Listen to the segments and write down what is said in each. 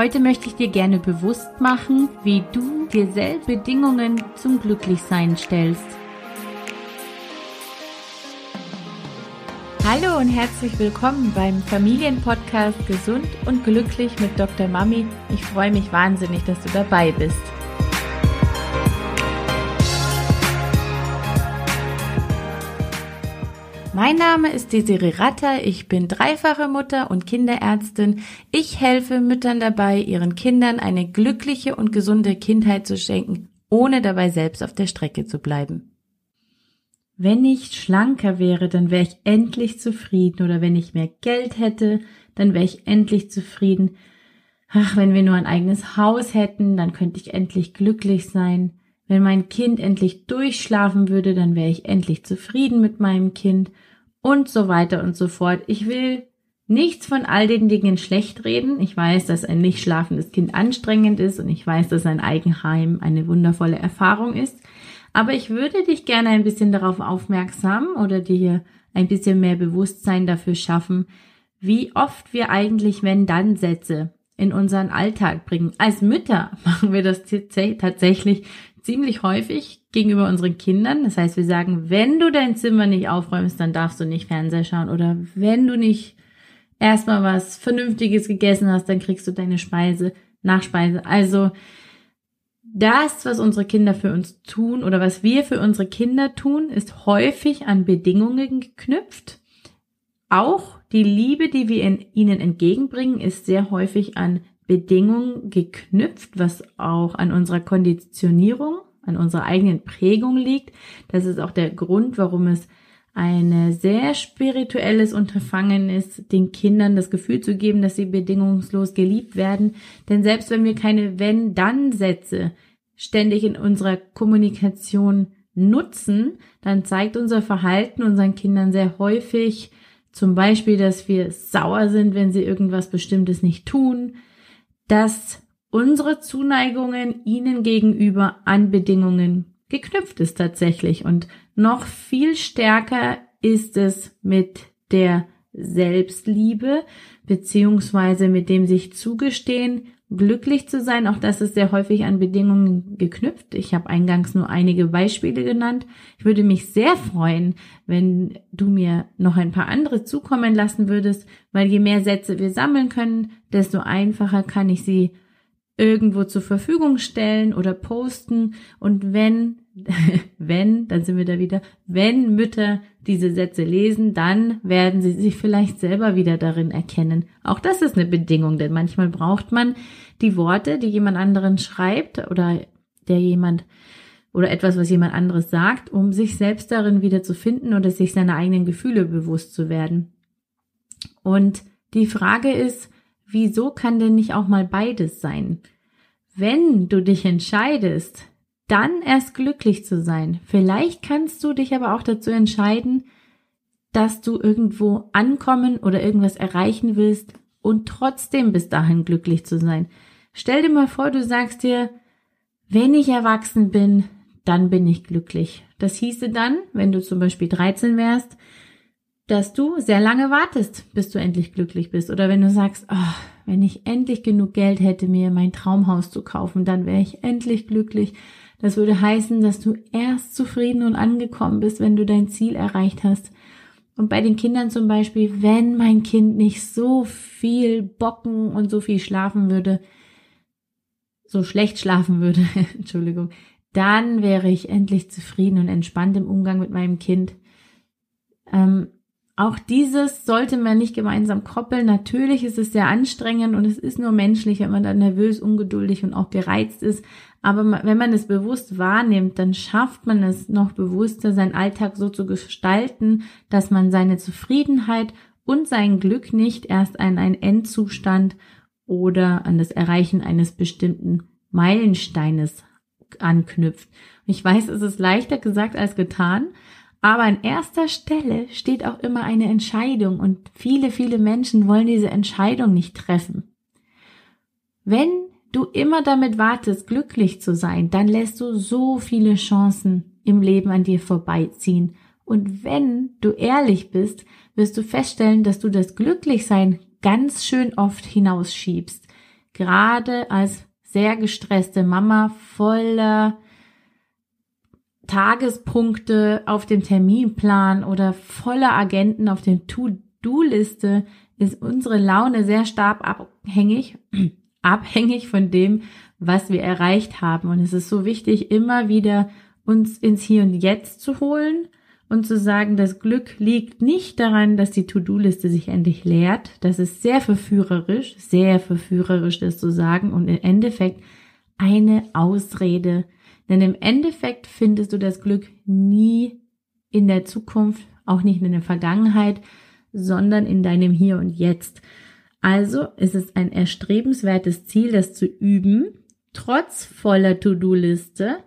Heute möchte ich dir gerne bewusst machen, wie du dir selbst Bedingungen zum Glücklichsein stellst. Hallo und herzlich willkommen beim Familienpodcast Gesund und Glücklich mit Dr. Mami. Ich freue mich wahnsinnig, dass du dabei bist. Mein Name ist Desiree Ratter, ich bin dreifache Mutter und Kinderärztin. Ich helfe Müttern dabei, ihren Kindern eine glückliche und gesunde Kindheit zu schenken, ohne dabei selbst auf der Strecke zu bleiben. Wenn ich schlanker wäre, dann wäre ich endlich zufrieden oder wenn ich mehr Geld hätte, dann wäre ich endlich zufrieden. Ach, wenn wir nur ein eigenes Haus hätten, dann könnte ich endlich glücklich sein. Wenn mein Kind endlich durchschlafen würde, dann wäre ich endlich zufrieden mit meinem Kind und so weiter und so fort. Ich will nichts von all den Dingen schlecht reden. Ich weiß, dass ein nicht schlafendes Kind anstrengend ist und ich weiß, dass ein Eigenheim eine wundervolle Erfahrung ist. Aber ich würde dich gerne ein bisschen darauf aufmerksam oder dir ein bisschen mehr Bewusstsein dafür schaffen, wie oft wir eigentlich Wenn-Dann-Sätze in unseren Alltag bringen. Als Mütter machen wir das tatsächlich ziemlich häufig gegenüber unseren Kindern. Das heißt, wir sagen, wenn du dein Zimmer nicht aufräumst, dann darfst du nicht Fernseher schauen. Oder wenn du nicht erstmal was Vernünftiges gegessen hast, dann kriegst du deine Speise, Nachspeise. Also das, was unsere Kinder für uns tun oder was wir für unsere Kinder tun, ist häufig an Bedingungen geknüpft. Auch die Liebe, die wir ihnen entgegenbringen, ist sehr häufig an Bedingungen geknüpft, was auch an unserer Konditionierung, an unserer eigenen Prägung liegt. Das ist auch der Grund, warum es ein sehr spirituelles Unterfangen ist, den Kindern das Gefühl zu geben, dass sie bedingungslos geliebt werden. Denn selbst wenn wir keine Wenn-Dann-Sätze ständig in unserer Kommunikation nutzen, dann zeigt unser Verhalten unseren Kindern sehr häufig zum Beispiel, dass wir sauer sind, wenn sie irgendwas Bestimmtes nicht tun, dass unsere Zuneigungen ihnen gegenüber an Bedingungen geknüpft ist tatsächlich. Und noch viel stärker ist es mit der Selbstliebe beziehungsweise mit dem sich zugestehen, glücklich zu sein. Auch das ist sehr häufig an Bedingungen geknüpft. Ich habe eingangs nur einige Beispiele genannt. Ich würde mich sehr freuen, wenn du mir noch ein paar andere zukommen lassen würdest, weil je mehr Sätze wir sammeln können, desto einfacher kann ich sie irgendwo zur Verfügung stellen oder posten. Und wenn, wenn, dann sind wir da wieder, wenn Mütter diese Sätze lesen, dann werden sie sich vielleicht selber wieder darin erkennen. Auch das ist eine Bedingung, denn manchmal braucht man die Worte, die jemand anderen schreibt oder der jemand oder etwas, was jemand anderes sagt, um sich selbst darin wieder zu finden oder sich seiner eigenen Gefühle bewusst zu werden. Und die Frage ist, wieso kann denn nicht auch mal beides sein? Wenn du dich entscheidest, dann erst glücklich zu sein. Vielleicht kannst du dich aber auch dazu entscheiden, dass du irgendwo ankommen oder irgendwas erreichen willst und trotzdem bis dahin glücklich zu sein. Stell dir mal vor, du sagst dir, wenn ich erwachsen bin, dann bin ich glücklich. Das hieße dann, wenn du zum Beispiel 13 wärst, dass du sehr lange wartest, bis du endlich glücklich bist. Oder wenn du sagst, oh, wenn ich endlich genug Geld hätte, mir mein Traumhaus zu kaufen, dann wäre ich endlich glücklich. Das würde heißen, dass du erst zufrieden und angekommen bist, wenn du dein Ziel erreicht hast. Und bei den Kindern zum Beispiel, wenn mein Kind nicht so viel bocken und so viel schlafen würde, so schlecht schlafen würde, Entschuldigung, dann wäre ich endlich zufrieden und entspannt im Umgang mit meinem Kind. Ähm, auch dieses sollte man nicht gemeinsam koppeln. Natürlich ist es sehr anstrengend und es ist nur menschlich, wenn man dann nervös, ungeduldig und auch gereizt ist. Aber wenn man es bewusst wahrnimmt, dann schafft man es noch bewusster, seinen Alltag so zu gestalten, dass man seine Zufriedenheit und sein Glück nicht erst an einen Endzustand oder an das Erreichen eines bestimmten Meilensteines anknüpft. Ich weiß, es ist leichter gesagt als getan, aber an erster Stelle steht auch immer eine Entscheidung und viele, viele Menschen wollen diese Entscheidung nicht treffen. Wenn du immer damit wartest, glücklich zu sein, dann lässt du so viele Chancen im Leben an dir vorbeiziehen. Und wenn du ehrlich bist, wirst du feststellen, dass du das Glücklichsein ganz schön oft hinausschiebst. gerade als sehr gestresste Mama voller Tagespunkte auf dem Terminplan oder voller Agenten auf der To-Do-Liste ist unsere Laune sehr stark abhängig, abhängig von dem, was wir erreicht haben. Und es ist so wichtig, immer wieder uns ins Hier und Jetzt zu holen und zu sagen, das Glück liegt nicht daran, dass die To-Do-Liste sich endlich leert. Das ist sehr verführerisch, sehr verführerisch, das zu sagen und im Endeffekt eine Ausrede. Denn im Endeffekt findest du das Glück nie in der Zukunft, auch nicht in der Vergangenheit, sondern in deinem Hier und Jetzt. Also ist es ein erstrebenswertes Ziel, das zu üben, trotz voller To-Do-Liste,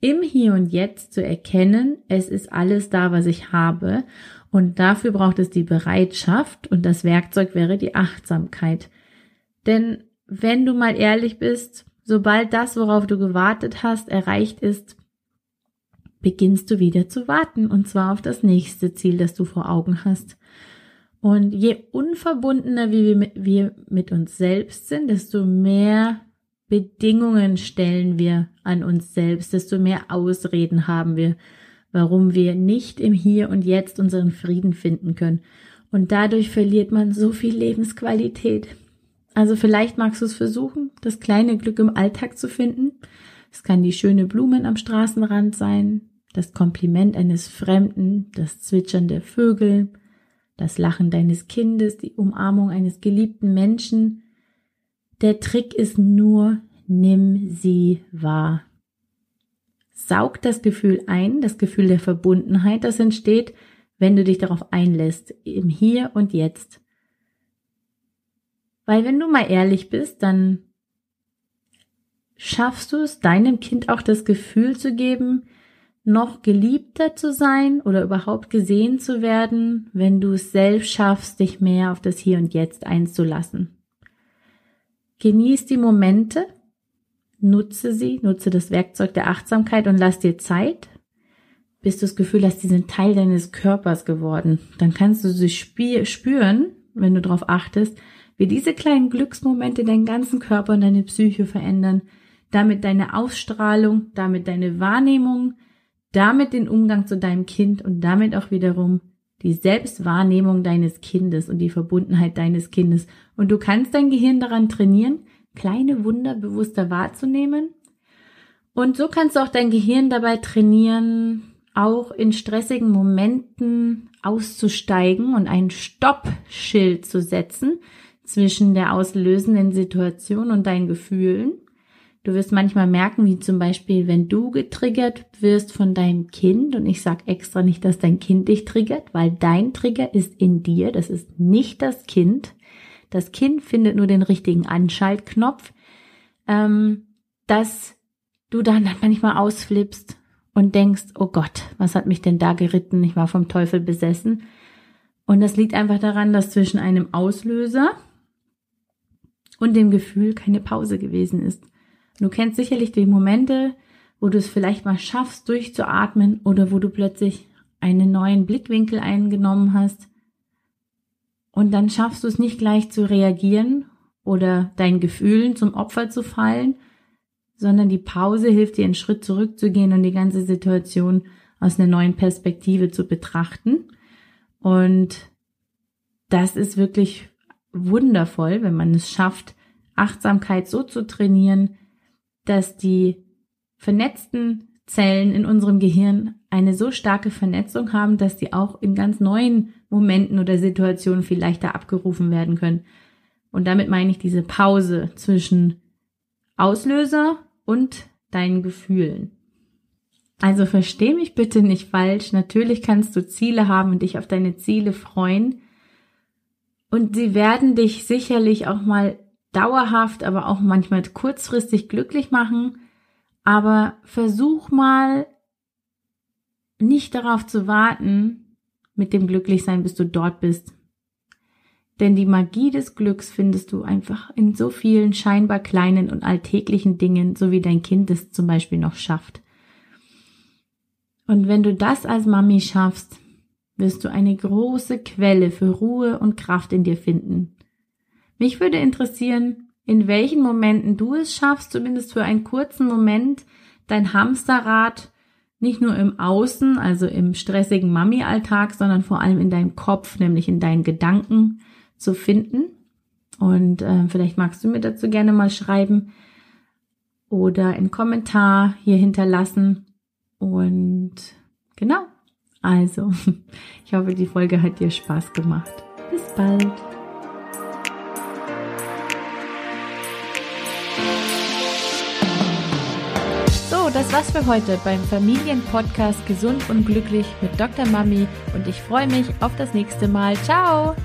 im Hier und Jetzt zu erkennen, es ist alles da, was ich habe. Und dafür braucht es die Bereitschaft und das Werkzeug wäre die Achtsamkeit. Denn wenn du mal ehrlich bist, sobald das, worauf du gewartet hast, erreicht ist, beginnst du wieder zu warten und zwar auf das nächste Ziel, das du vor Augen hast. Und je unverbundener wir, mit uns selbst sind, desto mehr Bedingungen stellen wir an uns selbst, desto mehr Ausreden haben wir, warum wir nicht im Hier und Jetzt unseren Frieden finden können. Und dadurch verliert man so viel Lebensqualität. Also vielleicht magst du es versuchen, das kleine Glück im Alltag zu finden. Es kann die schöne Blumen am Straßenrand sein, das Kompliment eines Fremden, das Zwitschern der Vögel, das Lachen deines Kindes, die Umarmung eines geliebten Menschen, der Trick ist nur, nimm sie wahr. Saug das Gefühl ein, das Gefühl der Verbundenheit, das entsteht, wenn du dich darauf einlässt, im Hier und Jetzt. Weil wenn du mal ehrlich bist, dann schaffst du es, deinem Kind auch das Gefühl zu geben, noch geliebter zu sein oder überhaupt gesehen zu werden, wenn du es selbst schaffst, dich mehr auf das Hier und Jetzt einzulassen. Genieß die Momente, nutze sie, nutze das Werkzeug der Achtsamkeit und lass dir Zeit, bis du das Gefühl hast, die sind Teil deines Körpers geworden. Dann kannst du sie spüren, wenn du darauf achtest, wie diese kleinen Glücksmomente deinen ganzen Körper und deine Psyche verändern, damit deine Ausstrahlung, damit deine Wahrnehmung, damit den Umgang zu deinem Kind und damit auch wiederum die Selbstwahrnehmung deines Kindes und die Verbundenheit deines Kindes. Und du kannst dein Gehirn daran trainieren, kleine Wunder bewusster wahrzunehmen. Und so kannst du auch dein Gehirn dabei trainieren, auch in stressigen Momenten auszusteigen und ein Stoppschild zu setzen zwischen der auslösenden Situation und deinen Gefühlen. Du wirst manchmal merken, wie zum Beispiel, wenn du getriggert wirst von deinem Kind, und ich sag extra nicht, dass dein Kind dich triggert, weil dein Trigger ist in dir, das ist nicht das Kind. Das Kind findet nur den richtigen Anschaltknopf, ähm, dass du dann manchmal ausflippst und denkst, oh Gott, was hat mich denn da geritten? Ich war vom Teufel besessen. Und das liegt einfach daran, dass zwischen einem Auslöser und dem Gefühl keine Pause gewesen ist. Du kennst sicherlich die Momente, wo du es vielleicht mal schaffst, durchzuatmen oder wo du plötzlich einen neuen Blickwinkel eingenommen hast. Und dann schaffst du es nicht gleich zu reagieren oder deinen Gefühlen zum Opfer zu fallen, sondern die Pause hilft dir einen Schritt zurückzugehen und die ganze Situation aus einer neuen Perspektive zu betrachten. Und das ist wirklich wundervoll, wenn man es schafft, Achtsamkeit so zu trainieren, dass die vernetzten Zellen in unserem Gehirn eine so starke Vernetzung haben, dass die auch in ganz neuen Momenten oder Situationen viel leichter abgerufen werden können. Und damit meine ich diese Pause zwischen Auslöser und deinen Gefühlen. Also versteh mich bitte nicht falsch. Natürlich kannst du Ziele haben und dich auf deine Ziele freuen. Und sie werden dich sicherlich auch mal dauerhaft, aber auch manchmal kurzfristig glücklich machen. Aber versuch mal nicht darauf zu warten, mit dem Glücklichsein, bis du dort bist. Denn die Magie des Glücks findest du einfach in so vielen scheinbar kleinen und alltäglichen Dingen, so wie dein Kind es zum Beispiel noch schafft. Und wenn du das als Mami schaffst, wirst du eine große Quelle für Ruhe und Kraft in dir finden. Mich würde interessieren, in welchen Momenten du es schaffst, zumindest für einen kurzen Moment, dein Hamsterrad nicht nur im Außen, also im stressigen Mami-Alltag, sondern vor allem in deinem Kopf, nämlich in deinen Gedanken zu finden. Und äh, vielleicht magst du mir dazu gerne mal schreiben oder einen Kommentar hier hinterlassen. Und genau, also, ich hoffe, die Folge hat dir Spaß gemacht. Bis bald. das war's für heute beim Familienpodcast Gesund und Glücklich mit Dr. Mami und ich freue mich auf das nächste Mal. Ciao!